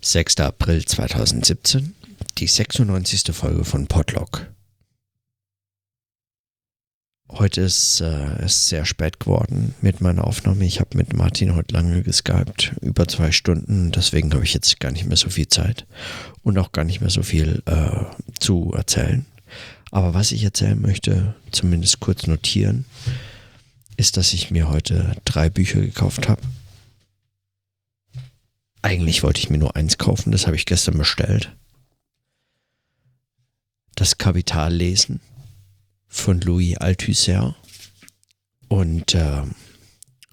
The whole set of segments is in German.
6. April 2017, die 96. Folge von Podlog. Heute ist äh, es sehr spät geworden mit meiner Aufnahme. Ich habe mit Martin heute lange geskypt, über zwei Stunden. Deswegen habe ich jetzt gar nicht mehr so viel Zeit und auch gar nicht mehr so viel äh, zu erzählen. Aber was ich erzählen möchte, zumindest kurz notieren, ist, dass ich mir heute drei Bücher gekauft habe. Eigentlich wollte ich mir nur eins kaufen, das habe ich gestern bestellt. Das Kapital lesen von Louis Althusser. Und äh,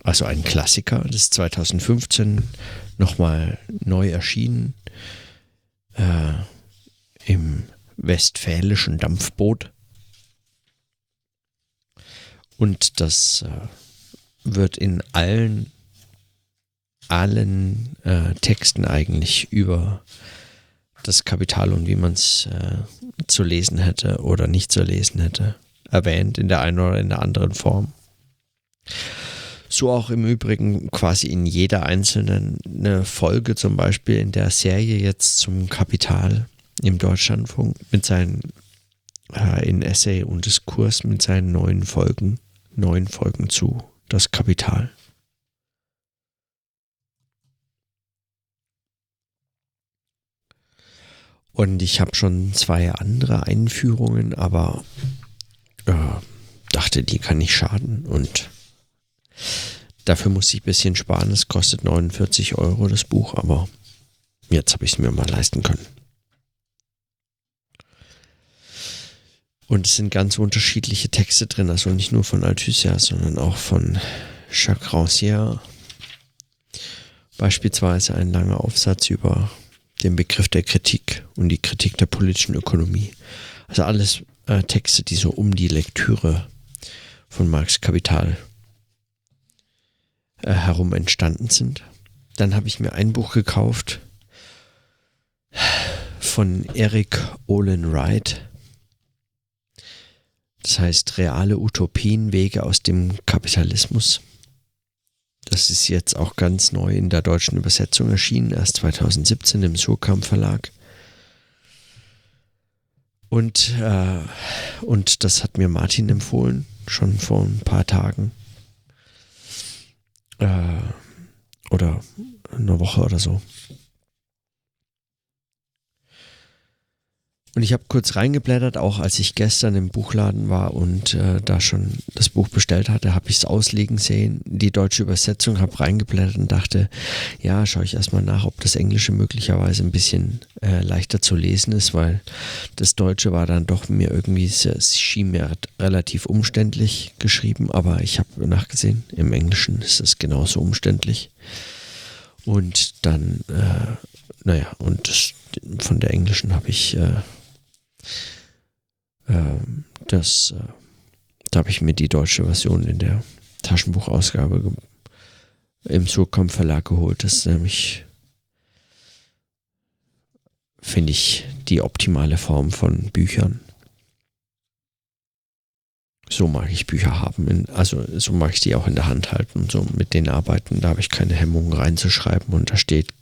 also ein Klassiker, das ist 2015 nochmal neu erschienen äh, im westfälischen Dampfboot. Und das äh, wird in allen, allen äh, Texten eigentlich über das Kapital und wie man es äh, zu lesen hätte oder nicht zu lesen hätte, erwähnt in der einen oder in der anderen Form. So auch im Übrigen quasi in jeder einzelnen eine Folge, zum Beispiel in der Serie jetzt zum Kapital im Deutschlandfunk mit seinen äh, in Essay und Diskurs mit seinen neuen Folgen, neuen Folgen zu das Kapital. Und ich habe schon zwei andere Einführungen, aber äh, dachte, die kann nicht schaden. Und dafür muss ich ein bisschen sparen. Es kostet 49 Euro das Buch, aber jetzt habe ich es mir mal leisten können. Und es sind ganz unterschiedliche Texte drin, also nicht nur von Althusser, sondern auch von Jacques Rancière. Beispielsweise ein langer Aufsatz über den Begriff der Kritik und die Kritik der politischen Ökonomie. Also alles äh, Texte, die so um die Lektüre von Marx Kapital äh, herum entstanden sind. Dann habe ich mir ein Buch gekauft von Eric Olin Wright. Das heißt Reale Utopien, Wege aus dem Kapitalismus. Das ist jetzt auch ganz neu in der deutschen Übersetzung erschienen, erst 2017 im Surkamp Verlag. Und, äh, und das hat mir Martin empfohlen, schon vor ein paar Tagen. Äh, oder eine Woche oder so. Und ich habe kurz reingeblättert, auch als ich gestern im Buchladen war und äh, da schon das Buch bestellt hatte, habe ich es auslegen sehen, die deutsche Übersetzung, habe reingeblättert und dachte, ja, schaue ich erstmal nach, ob das Englische möglicherweise ein bisschen äh, leichter zu lesen ist, weil das Deutsche war dann doch mir irgendwie, es schien mir relativ umständlich geschrieben, aber ich habe nachgesehen, im Englischen ist es genauso umständlich. Und dann, äh, naja, und das, von der englischen habe ich äh, das, äh, da habe ich mir die deutsche Version in der Taschenbuchausgabe im Surkamp Verlag geholt. Das ist nämlich, finde ich, die optimale Form von Büchern. So mag ich Bücher haben. Also so mag ich die auch in der Hand halten und so mit denen arbeiten. Da habe ich keine Hemmungen reinzuschreiben und da steht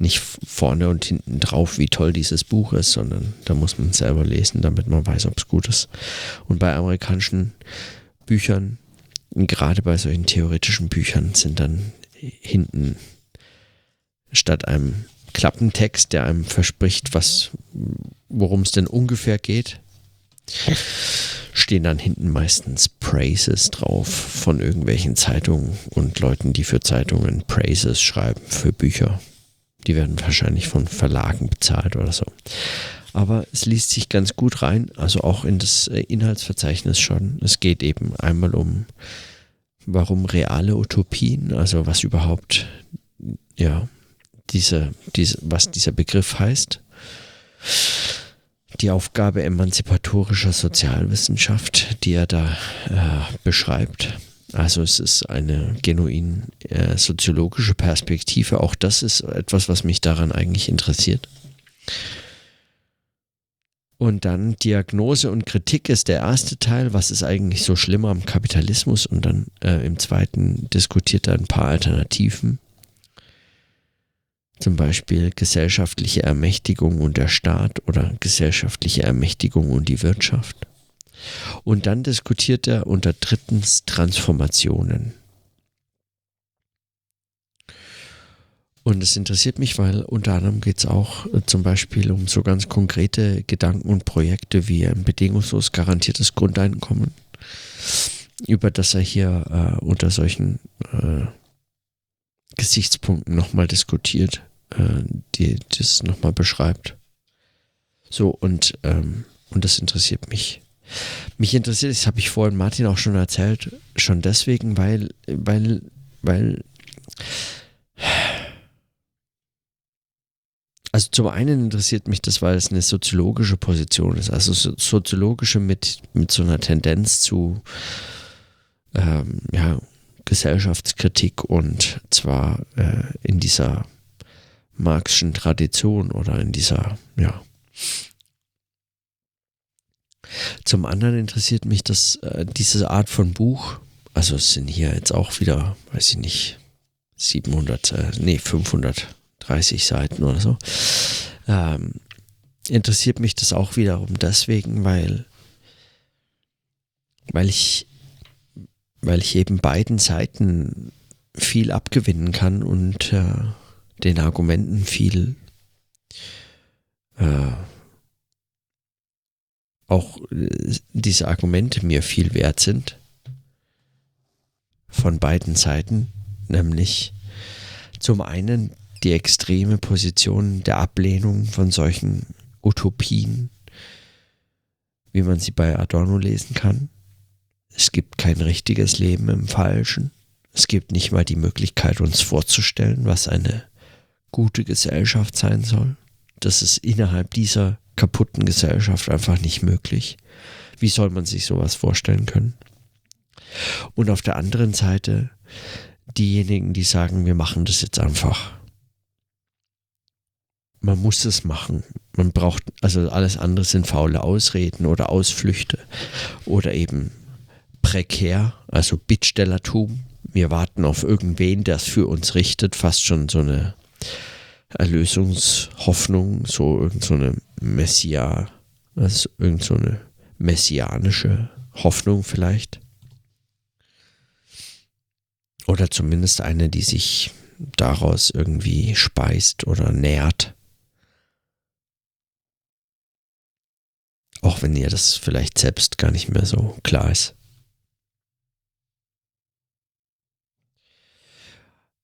nicht vorne und hinten drauf, wie toll dieses Buch ist, sondern da muss man selber lesen, damit man weiß, ob es gut ist. Und bei amerikanischen Büchern, gerade bei solchen theoretischen Büchern, sind dann hinten statt einem Klappentext, der einem verspricht, was, worum es denn ungefähr geht, stehen dann hinten meistens Praises drauf von irgendwelchen Zeitungen und Leuten, die für Zeitungen Praises schreiben für Bücher. Die werden wahrscheinlich von Verlagen bezahlt oder so. Aber es liest sich ganz gut rein, also auch in das äh, Inhaltsverzeichnis schon. Es geht eben einmal um, warum reale Utopien, also was überhaupt, ja, diese, diese, was dieser Begriff heißt. Die Aufgabe emanzipatorischer Sozialwissenschaft, die er da äh, beschreibt also es ist eine genuin äh, soziologische Perspektive. Auch das ist etwas, was mich daran eigentlich interessiert. Und dann Diagnose und Kritik ist der erste Teil. Was ist eigentlich so schlimm am Kapitalismus? Und dann äh, im zweiten diskutiert er ein paar Alternativen Zum Beispiel gesellschaftliche Ermächtigung und der Staat oder gesellschaftliche Ermächtigung und die Wirtschaft. Und dann diskutiert er unter drittens Transformationen. Und es interessiert mich, weil unter anderem geht es auch äh, zum Beispiel um so ganz konkrete Gedanken und Projekte wie ein bedingungslos garantiertes Grundeinkommen, über das er hier äh, unter solchen äh, Gesichtspunkten nochmal diskutiert, äh, die das nochmal beschreibt. So, und, ähm, und das interessiert mich. Mich interessiert, das habe ich vorhin Martin auch schon erzählt, schon deswegen, weil, weil, weil also zum einen interessiert mich das, weil es eine soziologische Position ist, also soziologische mit, mit so einer Tendenz zu ähm, ja, Gesellschaftskritik und zwar äh, in dieser marxischen Tradition oder in dieser, ja. Zum anderen interessiert mich, dass äh, diese Art von Buch, also es sind hier jetzt auch wieder, weiß ich nicht, 700, äh, nee, 500 30 Seiten oder so. Ähm, interessiert mich das auch wiederum deswegen, weil, weil ich, weil ich eben beiden Seiten viel abgewinnen kann und äh, den Argumenten viel äh, auch äh, diese Argumente mir viel wert sind von beiden Seiten, nämlich zum einen die extreme Position der Ablehnung von solchen Utopien, wie man sie bei Adorno lesen kann. Es gibt kein richtiges Leben im Falschen. Es gibt nicht mal die Möglichkeit, uns vorzustellen, was eine gute Gesellschaft sein soll. Das ist innerhalb dieser kaputten Gesellschaft einfach nicht möglich. Wie soll man sich sowas vorstellen können? Und auf der anderen Seite diejenigen, die sagen, wir machen das jetzt einfach man muss es machen. Man braucht, also alles andere sind faule Ausreden oder Ausflüchte oder eben prekär, also Bittstellertum. Wir warten auf irgendwen, der es für uns richtet, fast schon so eine Erlösungshoffnung, so irgend so Messia, also irgend so eine messianische Hoffnung vielleicht. Oder zumindest eine, die sich daraus irgendwie speist oder nährt. Auch wenn ihr das vielleicht selbst gar nicht mehr so klar ist.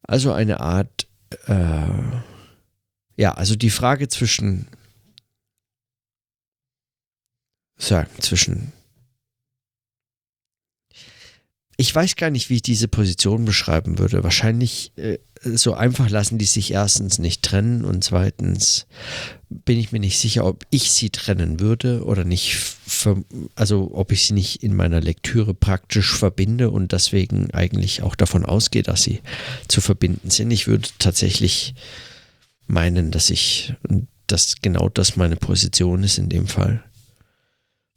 Also eine Art, äh, ja, also die Frage zwischen, sagen, zwischen ich weiß gar nicht, wie ich diese Position beschreiben würde. Wahrscheinlich äh, so einfach lassen die sich erstens nicht trennen und zweitens bin ich mir nicht sicher, ob ich sie trennen würde oder nicht, also ob ich sie nicht in meiner Lektüre praktisch verbinde und deswegen eigentlich auch davon ausgehe, dass sie zu verbinden sind. Ich würde tatsächlich meinen, dass ich, dass genau das meine Position ist in dem Fall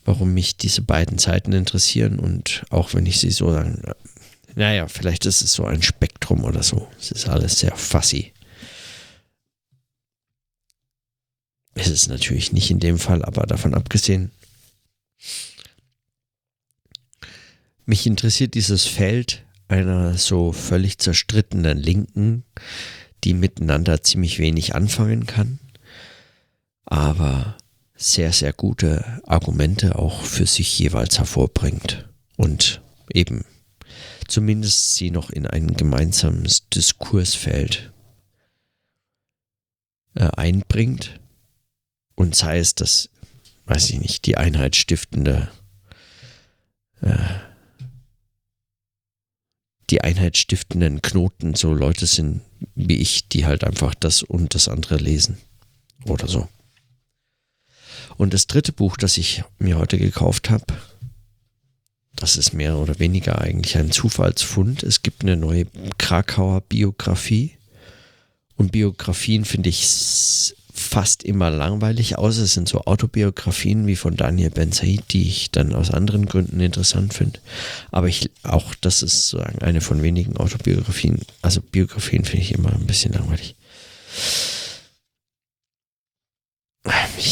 warum mich diese beiden Seiten interessieren und auch wenn ich sie so sagen, naja, vielleicht ist es so ein Spektrum oder so. Es ist alles sehr fussy. Es ist natürlich nicht in dem Fall, aber davon abgesehen, mich interessiert dieses Feld einer so völlig zerstrittenen Linken, die miteinander ziemlich wenig anfangen kann, aber sehr, sehr gute Argumente auch für sich jeweils hervorbringt und eben zumindest sie noch in ein gemeinsames Diskursfeld äh, einbringt und sei es das, weiß ich nicht, die einheitsstiftende äh, die einheitsstiftenden Knoten so Leute sind wie ich, die halt einfach das und das andere lesen oder so. Und das dritte Buch, das ich mir heute gekauft habe, das ist mehr oder weniger eigentlich ein Zufallsfund. Es gibt eine neue Krakauer Biografie. Und Biografien finde ich fast immer langweilig, außer es sind so Autobiografien wie von Daniel Ben Said, die ich dann aus anderen Gründen interessant finde. Aber ich, auch das ist sozusagen eine von wenigen Autobiografien. Also Biografien finde ich immer ein bisschen langweilig.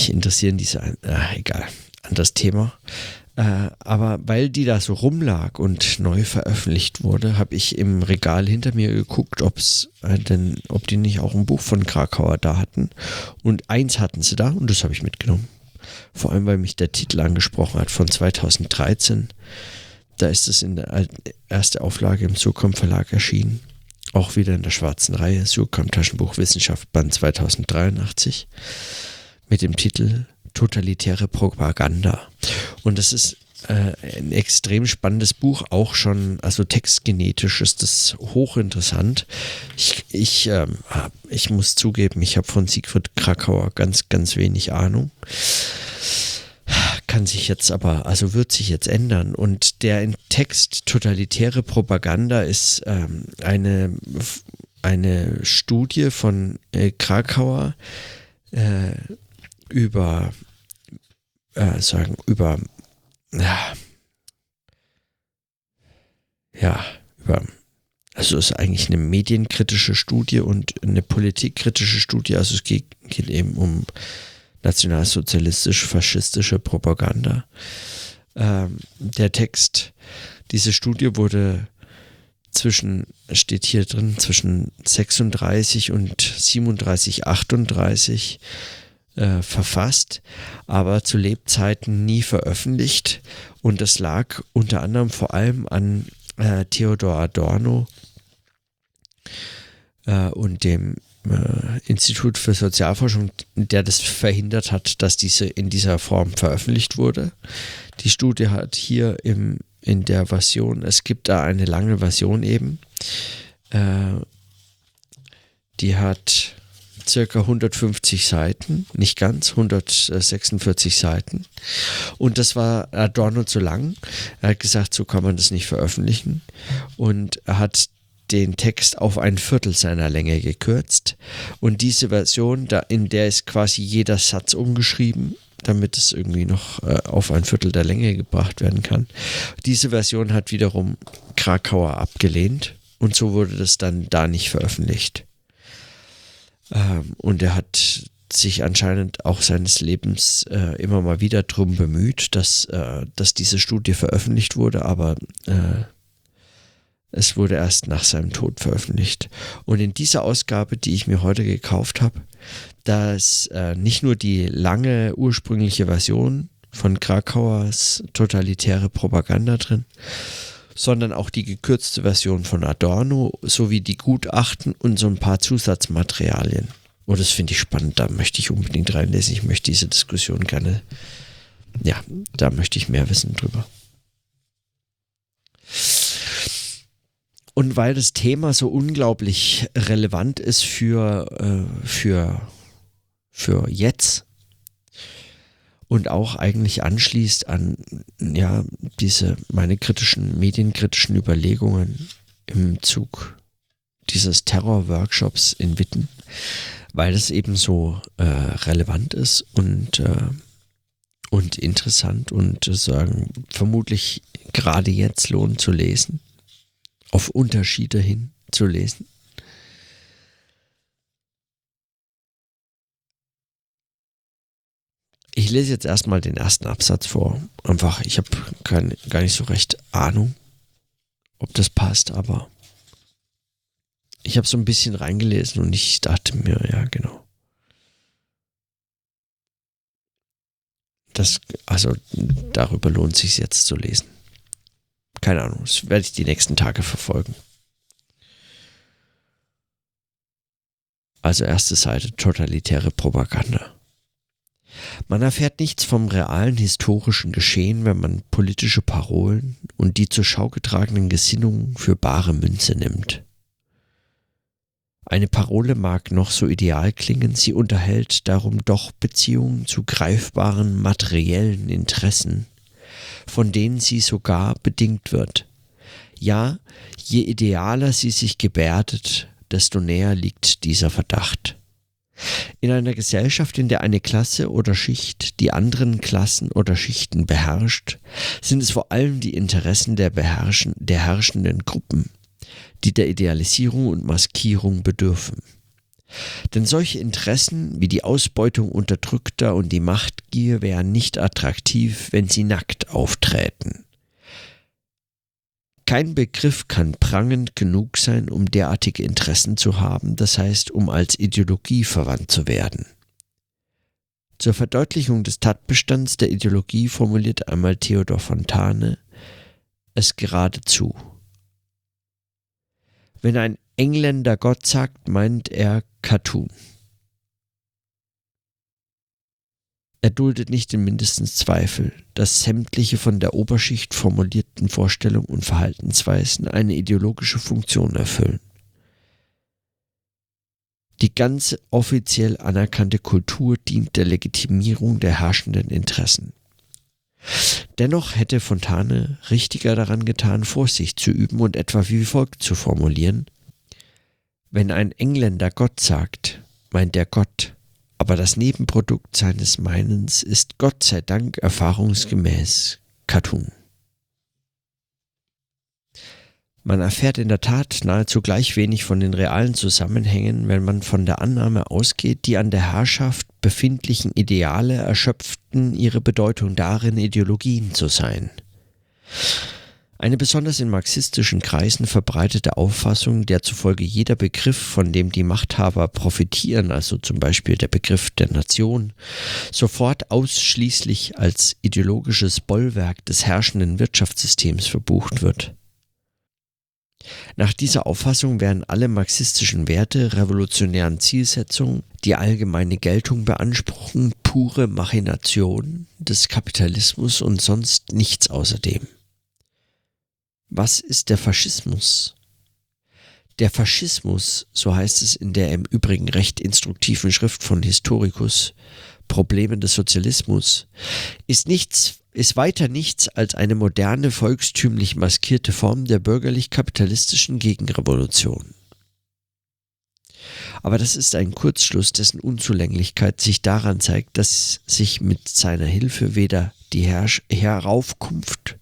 Mich interessieren diese, äh, egal, an das Thema. Äh, aber weil die da so rumlag und neu veröffentlicht wurde, habe ich im Regal hinter mir geguckt, ob's äh, denn, ob die nicht auch ein Buch von Krakauer da hatten. Und eins hatten sie da und das habe ich mitgenommen. Vor allem, weil mich der Titel angesprochen hat von 2013. Da ist es in der ersten Auflage im Surkamp Verlag erschienen. Auch wieder in der schwarzen Reihe, Surkamp Taschenbuch Wissenschaft Band 2083 mit dem Titel Totalitäre Propaganda. Und das ist äh, ein extrem spannendes Buch, auch schon, also textgenetisch ist das hochinteressant. Ich, ich, äh, ich muss zugeben, ich habe von Siegfried Krakauer ganz, ganz wenig Ahnung. Kann sich jetzt aber, also wird sich jetzt ändern. Und der Text Totalitäre Propaganda ist ähm, eine, eine Studie von äh, Krakauer äh, über, äh, sagen, über, ja, ja, über, also es ist eigentlich eine medienkritische Studie und eine politikkritische Studie. Also es geht, geht eben um nationalsozialistisch-faschistische Propaganda. Ähm, der Text, diese Studie wurde zwischen, steht hier drin, zwischen 36 und 37, 38 äh, verfasst, aber zu Lebzeiten nie veröffentlicht. Und das lag unter anderem vor allem an äh, Theodor Adorno äh, und dem äh, Institut für Sozialforschung, der das verhindert hat, dass diese in dieser Form veröffentlicht wurde. Die Studie hat hier im, in der Version, es gibt da eine lange Version eben, äh, die hat circa 150 Seiten, nicht ganz, 146 Seiten. Und das war Adorno zu lang. Er hat gesagt, so kann man das nicht veröffentlichen. Und er hat den Text auf ein Viertel seiner Länge gekürzt. Und diese Version, in der ist quasi jeder Satz umgeschrieben, damit es irgendwie noch äh, auf ein Viertel der Länge gebracht werden kann. Diese Version hat wiederum Krakauer abgelehnt und so wurde das dann da nicht veröffentlicht. Ähm, und er hat sich anscheinend auch seines Lebens äh, immer mal wieder darum bemüht, dass, äh, dass diese Studie veröffentlicht wurde, aber äh, es wurde erst nach seinem Tod veröffentlicht. Und in dieser Ausgabe, die ich mir heute gekauft habe, da ist äh, nicht nur die lange ursprüngliche Version von Krakauers totalitäre Propaganda drin, sondern auch die gekürzte Version von Adorno sowie die Gutachten und so ein paar Zusatzmaterialien. Oh, das finde ich spannend, da möchte ich unbedingt reinlesen. Ich möchte diese Diskussion gerne, ja, da möchte ich mehr wissen drüber. Und weil das Thema so unglaublich relevant ist für, äh, für, für jetzt, und auch eigentlich anschließt an ja diese meine kritischen medienkritischen Überlegungen im Zug dieses Terror-Workshops in Witten, weil es eben so äh, relevant ist und äh, und interessant und äh, sagen vermutlich gerade jetzt lohnt zu lesen, auf Unterschiede hin zu lesen. Ich lese jetzt erstmal den ersten Absatz vor. Einfach, ich habe gar nicht so recht Ahnung, ob das passt, aber ich habe so ein bisschen reingelesen und ich dachte mir, ja, genau. Das, also darüber lohnt es sich jetzt zu lesen. Keine Ahnung, das werde ich die nächsten Tage verfolgen. Also erste Seite, totalitäre Propaganda. Man erfährt nichts vom realen historischen Geschehen, wenn man politische Parolen und die zur Schau getragenen Gesinnungen für bare Münze nimmt. Eine Parole mag noch so ideal klingen, sie unterhält darum doch Beziehungen zu greifbaren materiellen Interessen, von denen sie sogar bedingt wird. Ja, je idealer sie sich gebärdet, desto näher liegt dieser Verdacht. In einer Gesellschaft, in der eine Klasse oder Schicht die anderen Klassen oder Schichten beherrscht, sind es vor allem die Interessen der, beherrschen, der herrschenden Gruppen, die der Idealisierung und Maskierung bedürfen. Denn solche Interessen wie die Ausbeutung Unterdrückter und die Machtgier wären nicht attraktiv, wenn sie nackt aufträten. Kein Begriff kann prangend genug sein, um derartige Interessen zu haben, das heißt, um als Ideologie verwandt zu werden. Zur Verdeutlichung des Tatbestands der Ideologie formuliert einmal Theodor Fontane es geradezu. Wenn ein Engländer Gott sagt, meint er Cartoon. Er duldet nicht den mindesten Zweifel, dass sämtliche von der Oberschicht formulierten Vorstellungen und Verhaltensweisen eine ideologische Funktion erfüllen. Die ganze offiziell anerkannte Kultur dient der Legitimierung der herrschenden Interessen. Dennoch hätte Fontane richtiger daran getan, Vorsicht zu üben und etwa wie folgt zu formulieren. Wenn ein Engländer Gott sagt, meint er Gott, aber das Nebenprodukt seines Meinens ist Gott sei Dank erfahrungsgemäß Cartoon. Man erfährt in der Tat nahezu gleich wenig von den realen Zusammenhängen, wenn man von der Annahme ausgeht, die an der Herrschaft befindlichen Ideale erschöpften ihre Bedeutung darin, Ideologien zu sein. Eine besonders in marxistischen Kreisen verbreitete Auffassung, der zufolge jeder Begriff, von dem die Machthaber profitieren, also zum Beispiel der Begriff der Nation, sofort ausschließlich als ideologisches Bollwerk des herrschenden Wirtschaftssystems verbucht wird. Nach dieser Auffassung werden alle marxistischen Werte, revolutionären Zielsetzungen, die allgemeine Geltung beanspruchen, pure Machination des Kapitalismus und sonst nichts außerdem. Was ist der Faschismus? Der Faschismus, so heißt es in der im Übrigen recht instruktiven Schrift von Historikus Probleme des Sozialismus, ist nichts, ist weiter nichts als eine moderne, volkstümlich maskierte Form der bürgerlich-kapitalistischen Gegenrevolution. Aber das ist ein Kurzschluss, dessen Unzulänglichkeit sich daran zeigt, dass sich mit seiner Hilfe weder die Herrsch Heraufkunft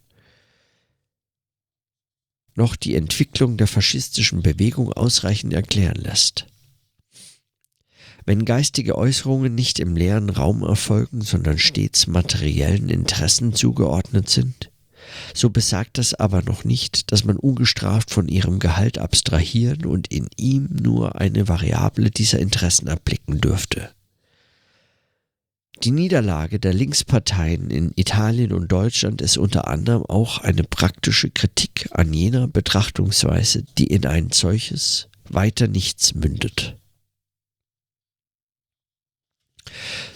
noch die Entwicklung der faschistischen Bewegung ausreichend erklären lässt. Wenn geistige Äußerungen nicht im leeren Raum erfolgen, sondern stets materiellen Interessen zugeordnet sind, so besagt das aber noch nicht, dass man ungestraft von ihrem Gehalt abstrahieren und in ihm nur eine Variable dieser Interessen erblicken dürfte. Die Niederlage der Linksparteien in Italien und Deutschland ist unter anderem auch eine praktische Kritik an jener Betrachtungsweise, die in ein solches weiter nichts mündet.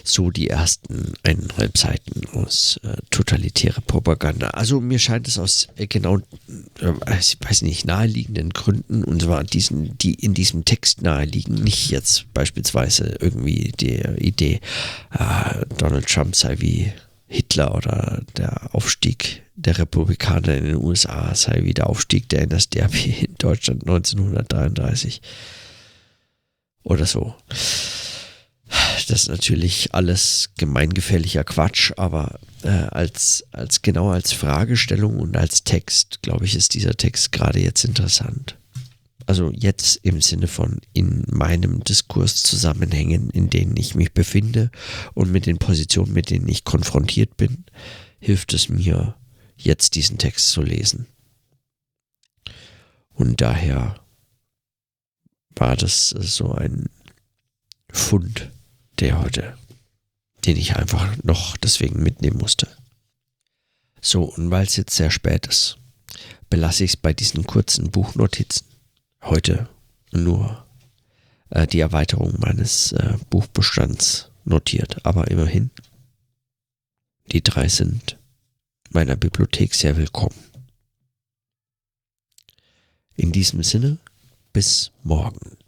So die ersten eineinhalb Seiten aus äh, totalitäre Propaganda. Also mir scheint es aus äh, genau, äh, ich weiß nicht, naheliegenden Gründen, und zwar diesen, die in diesem Text naheliegen, nicht jetzt beispielsweise irgendwie die Idee, äh, Donald Trump sei wie Hitler oder der Aufstieg der Republikaner in den USA sei wie der Aufstieg der NSDAP in Deutschland 1933 oder so. Das ist natürlich alles gemeingefährlicher Quatsch, aber äh, als, als genau als Fragestellung und als Text, glaube ich, ist dieser Text gerade jetzt interessant. Also jetzt im Sinne von in meinem Diskurs Zusammenhängen, in denen ich mich befinde und mit den Positionen, mit denen ich konfrontiert bin, hilft es mir, jetzt diesen Text zu lesen. Und daher war das so ein Fund der heute, den ich einfach noch deswegen mitnehmen musste. So, und weil es jetzt sehr spät ist, belasse ich es bei diesen kurzen Buchnotizen. Heute nur äh, die Erweiterung meines äh, Buchbestands notiert, aber immerhin, die drei sind meiner Bibliothek sehr willkommen. In diesem Sinne, bis morgen.